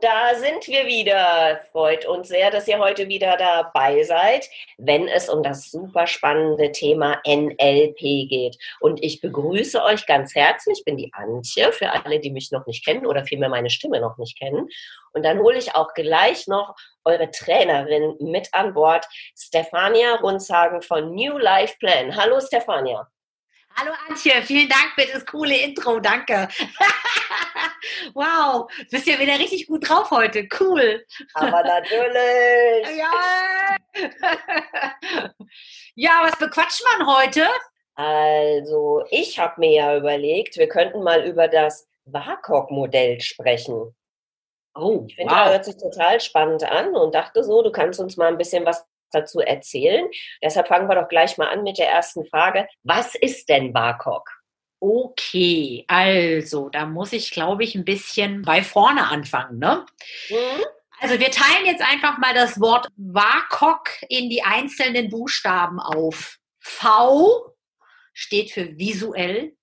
Da sind wir wieder. Freut uns sehr, dass ihr heute wieder dabei seid, wenn es um das super spannende Thema NLP geht. Und ich begrüße euch ganz herzlich. Ich bin die Antje, für alle, die mich noch nicht kennen oder vielmehr meine Stimme noch nicht kennen. Und dann hole ich auch gleich noch eure Trainerin mit an Bord, Stefania Runzhagen von New Life Plan. Hallo, Stefania. Hallo Antje, vielen Dank für das coole Intro, danke. wow, du bist ja wieder richtig gut drauf heute, cool. Aber natürlich. ja. ja, was bequatscht man heute? Also, ich habe mir ja überlegt, wir könnten mal über das WACOG-Modell sprechen. Oh, ich finde, wow. das hört sich total spannend an und dachte so, du kannst uns mal ein bisschen was dazu erzählen. Deshalb fangen wir doch gleich mal an mit der ersten Frage. Was ist denn BAKOK? Okay, also da muss ich, glaube ich, ein bisschen bei vorne anfangen. Ne? Mhm. Also wir teilen jetzt einfach mal das Wort WAKOK in die einzelnen Buchstaben auf. V steht für visuell,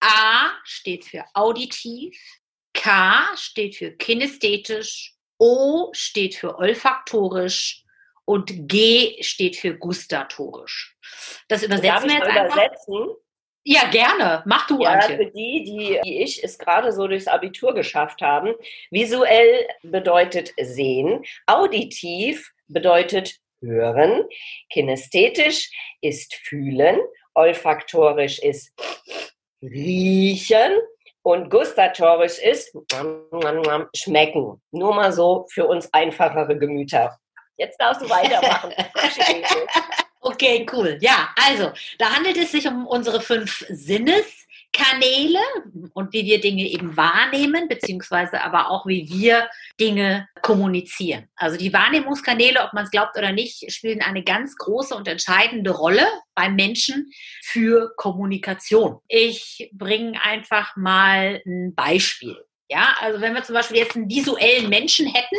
A steht für auditiv, K steht für kinästhetisch, O steht für olfaktorisch und G steht für gustatorisch. Das übersetzen wir jetzt einfach. Übersetzen? Ja, gerne. Mach du, ja, Antje. Für die, die wie ich es gerade so durchs Abitur geschafft haben. Visuell bedeutet sehen, auditiv bedeutet hören, kinästhetisch ist fühlen, olfaktorisch ist riechen und gustatorisch ist schmecken. Nur mal so für uns einfachere Gemüter. Jetzt darfst du weitermachen. okay, cool. Ja, also, da handelt es sich um unsere fünf Sinneskanäle und wie wir Dinge eben wahrnehmen, beziehungsweise aber auch, wie wir Dinge kommunizieren. Also die Wahrnehmungskanäle, ob man es glaubt oder nicht, spielen eine ganz große und entscheidende Rolle beim Menschen für Kommunikation. Ich bringe einfach mal ein Beispiel. Ja, also wenn wir zum Beispiel jetzt einen visuellen Menschen hätten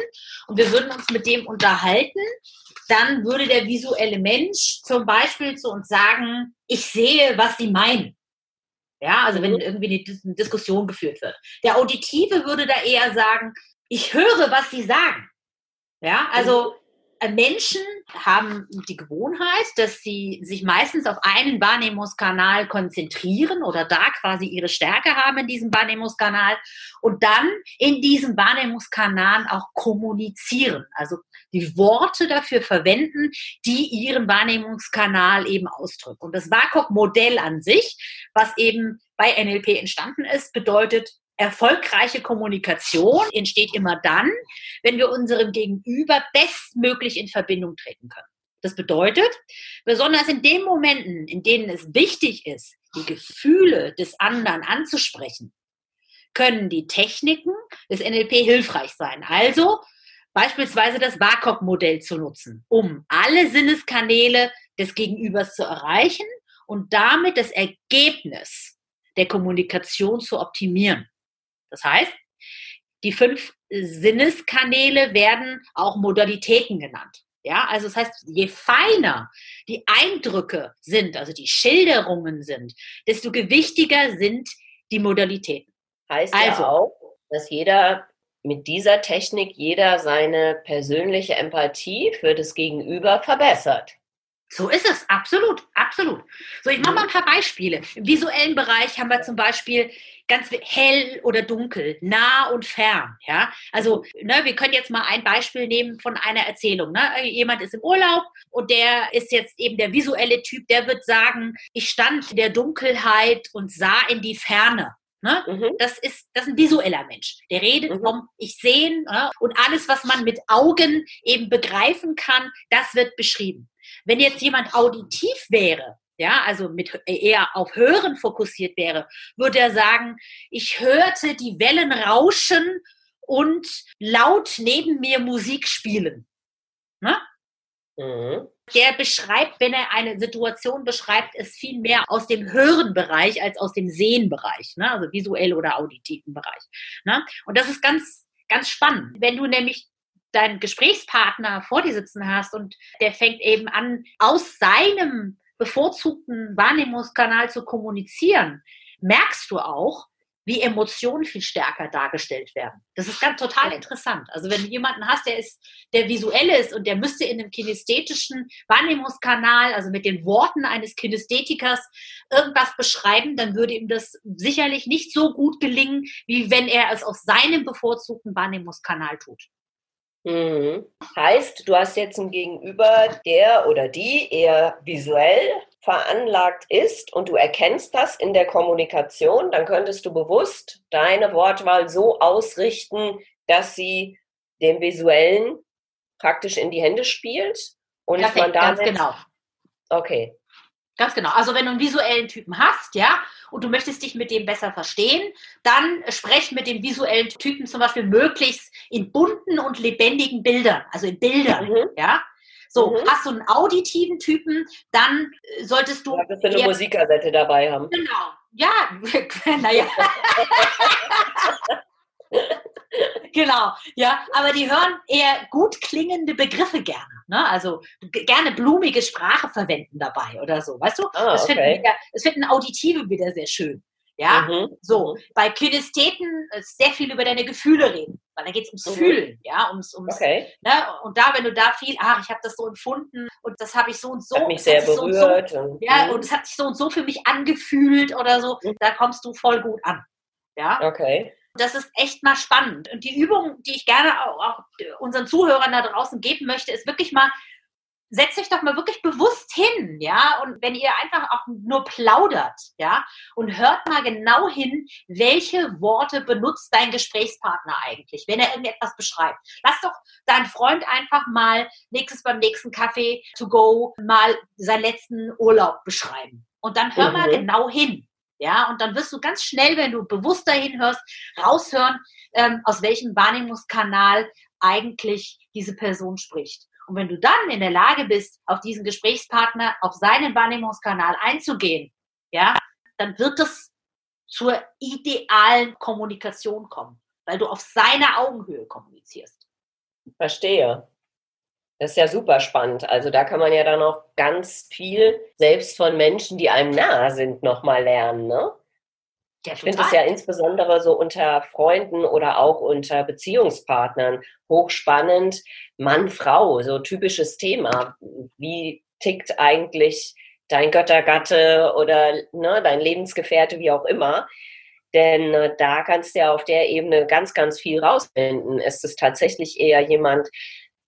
und wir würden uns mit dem unterhalten, dann würde der visuelle Mensch zum Beispiel zu uns sagen, ich sehe, was Sie meinen. Ja, also wenn mhm. irgendwie eine Diskussion geführt wird. Der Auditive würde da eher sagen, ich höre, was Sie sagen. Ja, also äh, Menschen haben die Gewohnheit, dass sie sich meistens auf einen Wahrnehmungskanal konzentrieren oder da quasi ihre Stärke haben in diesem Wahrnehmungskanal und dann in diesem Wahrnehmungskanal auch kommunizieren. Also die Worte dafür verwenden, die ihren Wahrnehmungskanal eben ausdrücken. Und das WAKOK-Modell an sich, was eben bei NLP entstanden ist, bedeutet erfolgreiche Kommunikation entsteht immer dann, wenn wir unserem Gegenüber bestmöglich in Verbindung treten können. Das bedeutet, besonders in den Momenten, in denen es wichtig ist, die Gefühle des anderen anzusprechen, können die Techniken des NLP hilfreich sein. Also beispielsweise das WAKOK-Modell zu nutzen, um alle Sinneskanäle des Gegenübers zu erreichen und damit das Ergebnis der Kommunikation zu optimieren. Das heißt, die fünf Sinneskanäle werden auch Modalitäten genannt. Ja, also das heißt, je feiner die Eindrücke sind, also die Schilderungen sind, desto gewichtiger sind die Modalitäten. Heißt also ja auch, dass jeder mit dieser Technik jeder seine persönliche Empathie für das Gegenüber verbessert. So ist es, absolut, absolut. So, ich mache mal ein paar Beispiele. Im visuellen Bereich haben wir zum Beispiel ganz hell oder dunkel, nah und fern. Ja, also ne, wir können jetzt mal ein Beispiel nehmen von einer Erzählung. Ne? Jemand ist im Urlaub und der ist jetzt eben der visuelle Typ. Der wird sagen: Ich stand in der Dunkelheit und sah in die Ferne. Ne? Mhm. Das, ist, das ist ein visueller Mensch. Der redet mhm. vom Ich sehen ne? und alles, was man mit Augen eben begreifen kann, das wird beschrieben. Wenn jetzt jemand auditiv wäre, ja, also mit eher auf Hören fokussiert wäre, würde er sagen, ich hörte die Wellen rauschen und laut neben mir Musik spielen. Ne? Mhm. Der beschreibt, wenn er eine Situation beschreibt, es viel mehr aus dem Hörenbereich als aus dem Sehenbereich, ne? also visuell oder auditiven Bereich. Ne? Und das ist ganz, ganz spannend. Wenn du nämlich deinen Gesprächspartner vor dir sitzen hast und der fängt eben an, aus seinem bevorzugten Wahrnehmungskanal zu kommunizieren, merkst du auch, wie Emotionen viel stärker dargestellt werden. Das ist ganz total interessant. Also wenn du jemanden hast, der ist, der visuell ist und der müsste in einem kinästhetischen Wahrnehmungskanal, also mit den Worten eines Kinästhetikers, irgendwas beschreiben, dann würde ihm das sicherlich nicht so gut gelingen, wie wenn er es aus seinem bevorzugten Wahrnehmungskanal tut. Mhm. Heißt, du hast jetzt ein Gegenüber, der oder die eher visuell veranlagt ist und du erkennst das in der Kommunikation, dann könntest du bewusst deine Wortwahl so ausrichten, dass sie dem Visuellen praktisch in die Hände spielt und Perfekt, man damit, ganz genau. Okay. Ganz genau. Also wenn du einen visuellen Typen hast, ja, und du möchtest dich mit dem besser verstehen, dann sprech mit dem visuellen Typen zum Beispiel möglichst in bunten und lebendigen Bildern, also in Bildern, mhm. ja. So, mhm. hast du einen auditiven Typen, dann solltest du. Ja, du eine Musikkassette dabei haben. Genau. Ja, naja. genau, ja, aber die hören eher gut klingende Begriffe gerne. Ne? Also gerne blumige Sprache verwenden dabei oder so, weißt du? Ah, das, okay. finden wir, das finden Auditive wieder sehr schön. Ja, mhm. so. Mhm. Bei Kinestheten äh, sehr viel über deine Gefühle reden, weil da geht es ums mhm. Fühlen, ja, ums, ums okay. ne? und da, wenn du da viel, ach, ich habe das so empfunden und das habe ich so und so, hat mich sehr berührt, so und so, ja, mhm. und es hat sich so und so für mich angefühlt oder so, mhm. da kommst du voll gut an, ja. Okay. Das ist echt mal spannend. Und die Übung, die ich gerne auch, unseren Zuhörern da draußen geben möchte, ist wirklich mal setzt euch doch mal wirklich bewusst hin, ja, und wenn ihr einfach auch nur plaudert, ja, und hört mal genau hin, welche Worte benutzt dein Gesprächspartner eigentlich, wenn er irgendetwas beschreibt. Lass doch deinen Freund einfach mal nächstes beim nächsten Kaffee to go mal seinen letzten Urlaub beschreiben. Und dann hör mhm. mal genau hin. Ja, und dann wirst du ganz schnell, wenn du bewusst dahin hörst, raushören, ähm, aus welchem Wahrnehmungskanal eigentlich diese Person spricht. Und wenn du dann in der Lage bist, auf diesen Gesprächspartner, auf seinen Wahrnehmungskanal einzugehen, ja, dann wird es zur idealen Kommunikation kommen, weil du auf seiner Augenhöhe kommunizierst. Verstehe. Das ist ja super spannend. Also da kann man ja dann auch ganz viel selbst von Menschen, die einem nahe sind, nochmal lernen, ne? Ja, ich finde es ja insbesondere so unter Freunden oder auch unter Beziehungspartnern hochspannend. Mann, Frau, so typisches Thema. Wie tickt eigentlich dein Göttergatte oder ne, dein Lebensgefährte, wie auch immer? Denn äh, da kannst du ja auf der Ebene ganz, ganz viel rausfinden. Ist es tatsächlich eher jemand,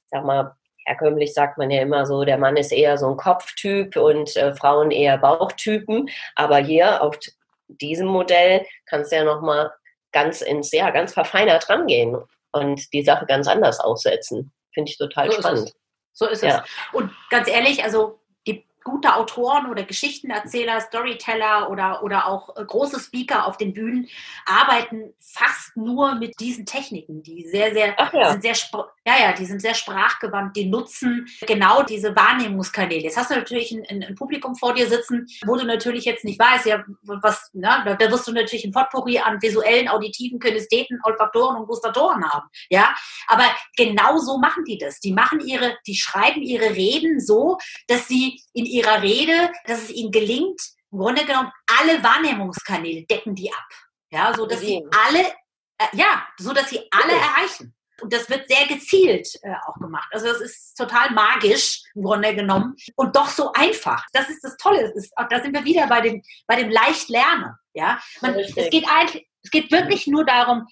sag mal, herkömmlich sagt man ja immer so, der Mann ist eher so ein Kopftyp und äh, Frauen eher Bauchtypen. Aber hier auf diesem Modell kannst du ja nochmal ganz ins, ja, ganz verfeinert rangehen und die Sache ganz anders aussetzen. Finde ich total so spannend. Ist so ist ja. es. Und ganz ehrlich, also gute Autoren oder Geschichtenerzähler, Storyteller oder, oder auch äh, große Speaker auf den Bühnen arbeiten fast nur mit diesen Techniken, die sehr, sehr, ja. sind sehr, ja, ja, die sind sehr sprachgewandt, die nutzen genau diese Wahrnehmungskanäle. Jetzt hast du natürlich ein, ein, ein Publikum vor dir sitzen, wo du natürlich jetzt nicht weißt, ja, was, na, da, da wirst du natürlich ein Potpourri an visuellen, auditiven, Kinestheten, Olfaktoren und Gustatoren haben, ja. Aber genau so machen die das. Die machen ihre, die schreiben ihre Reden so, dass sie in ihrer Rede, dass es ihnen gelingt, im Grunde genommen alle Wahrnehmungskanäle decken die ab. Ja, so dass sie alle, äh, ja, so dass sie alle erreichen. Und das wird sehr gezielt äh, auch gemacht. Also das ist total magisch im Grunde genommen und doch so einfach. Das ist das Tolle. Ist, da sind wir wieder bei dem, bei dem leicht lernen. Ja, Man, es geht eigentlich, es geht wirklich nur darum,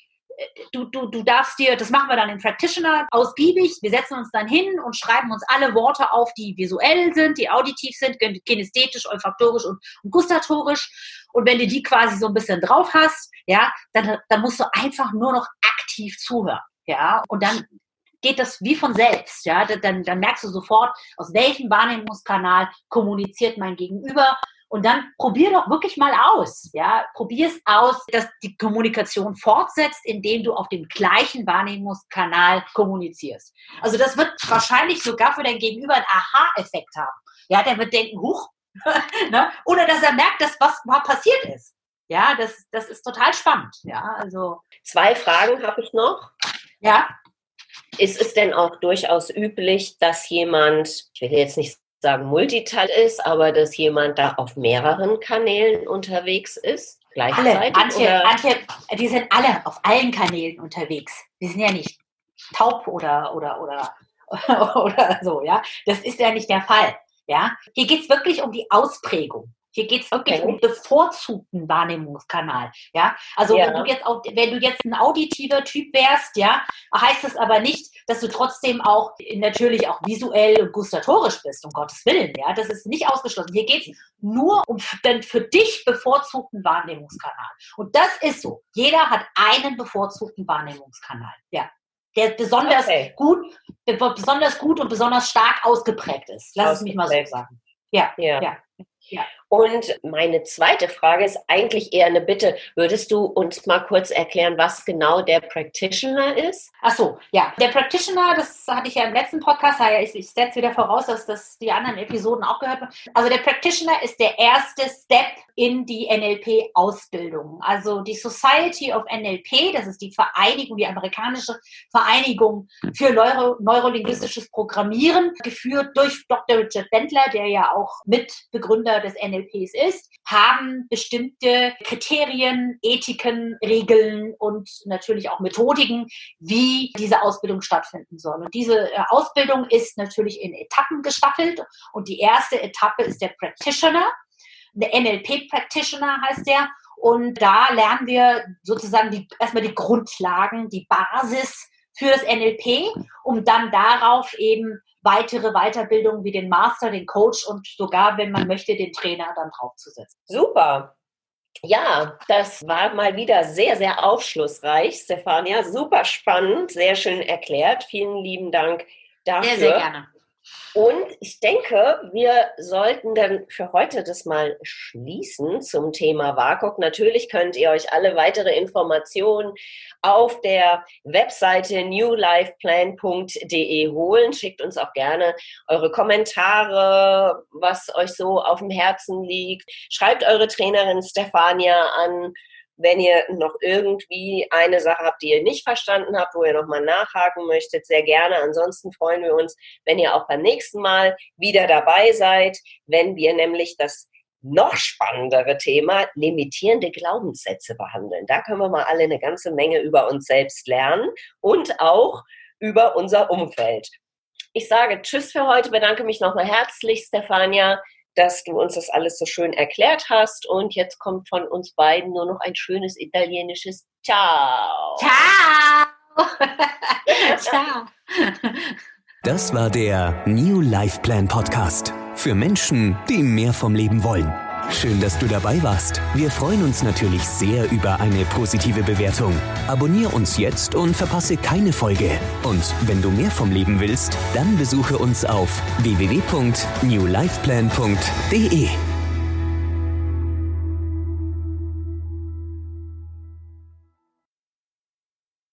du, du, du darfst dir, das machen wir dann im Practitioner ausgiebig, wir setzen uns dann hin und schreiben uns alle Worte auf, die visuell sind, die auditiv sind, kinesthetisch, olfaktorisch und, und gustatorisch. Und wenn du die quasi so ein bisschen drauf hast, ja, dann, dann musst du einfach nur noch aktiv zuhören. Ja, und dann geht das wie von selbst. Ja, dann, dann merkst du sofort, aus welchem Wahrnehmungskanal kommuniziert mein Gegenüber Und dann probier doch wirklich mal aus. Ja, probier es aus, dass die Kommunikation fortsetzt, indem du auf dem gleichen Wahrnehmungskanal kommunizierst. Also das wird wahrscheinlich sogar für dein Gegenüber einen Aha-Effekt haben. Ja, der wird denken, huch, ne? oder dass er merkt, dass was mal passiert ist. Ja, das, das ist total spannend. Ja, also. Zwei Fragen habe ich noch. Ja. Ist es denn auch durchaus üblich, dass jemand, ich will jetzt nicht sagen Multital ist, aber dass jemand da auf mehreren Kanälen unterwegs ist? Gleichzeitig? Alle, Antje, Antje, die sind alle auf allen Kanälen unterwegs. Die sind ja nicht taub oder, oder, oder, oder so, ja. Das ist ja nicht der Fall. Ja, hier geht es wirklich um die Ausprägung. Hier geht es wirklich okay. um bevorzugten Wahrnehmungskanal. Ja, also ja. wenn du jetzt auch, wenn du jetzt ein auditiver Typ wärst, ja, heißt das aber nicht, dass du trotzdem auch natürlich auch visuell und gustatorisch bist, um Gottes Willen. Ja, das ist nicht ausgeschlossen. Hier geht es nur um den für dich bevorzugten Wahrnehmungskanal. Und das ist so. Jeder hat einen bevorzugten Wahrnehmungskanal. Ja der besonders okay. gut, besonders gut und besonders stark ausgeprägt ist. Lass es mich mal so sagen. Ja, ja. ja. ja. Und meine zweite Frage ist eigentlich eher eine Bitte. Würdest du uns mal kurz erklären, was genau der Practitioner ist? Ach so, ja. Der Practitioner, das hatte ich ja im letzten Podcast, ich, ich setze wieder voraus, dass das die anderen Episoden auch gehört haben. Also der Practitioner ist der erste Step in die NLP-Ausbildung. Also die Society of NLP, das ist die Vereinigung, die amerikanische Vereinigung für Neuro neurolinguistisches Programmieren, geführt durch Dr. Richard Bentler, der ja auch Mitbegründer des NLP NLPs ist, haben bestimmte Kriterien, Ethiken, Regeln und natürlich auch Methodiken, wie diese Ausbildung stattfinden soll. Und diese äh, Ausbildung ist natürlich in Etappen gestaffelt. Und die erste Etappe ist der Practitioner. Der NLP Practitioner heißt der. Und da lernen wir sozusagen die, erstmal die Grundlagen, die Basis für das NLP, um dann darauf eben weitere Weiterbildungen wie den Master, den Coach und sogar, wenn man möchte, den Trainer dann draufzusetzen. Super. Ja, das war mal wieder sehr, sehr aufschlussreich, Stefania. Super spannend, sehr schön erklärt. Vielen lieben Dank dafür. Sehr, sehr gerne. Und ich denke, wir sollten dann für heute das mal schließen zum Thema WAKOK. Natürlich könnt ihr euch alle weitere Informationen auf der Webseite newlifeplan.de holen. Schickt uns auch gerne eure Kommentare, was euch so auf dem Herzen liegt. Schreibt eure Trainerin Stefania an wenn ihr noch irgendwie eine Sache habt, die ihr nicht verstanden habt, wo ihr nochmal nachhaken möchtet, sehr gerne. Ansonsten freuen wir uns, wenn ihr auch beim nächsten Mal wieder dabei seid, wenn wir nämlich das noch spannendere Thema limitierende Glaubenssätze behandeln. Da können wir mal alle eine ganze Menge über uns selbst lernen und auch über unser Umfeld. Ich sage Tschüss für heute, bedanke mich nochmal herzlich, Stefania dass du uns das alles so schön erklärt hast. Und jetzt kommt von uns beiden nur noch ein schönes italienisches Ciao. Ciao. Ciao. Das war der New Life Plan Podcast für Menschen, die mehr vom Leben wollen. Schön, dass du dabei warst. Wir freuen uns natürlich sehr über eine positive Bewertung. Abonnier uns jetzt und verpasse keine Folge. Und wenn du mehr vom Leben willst, dann besuche uns auf www.newlifeplan.de.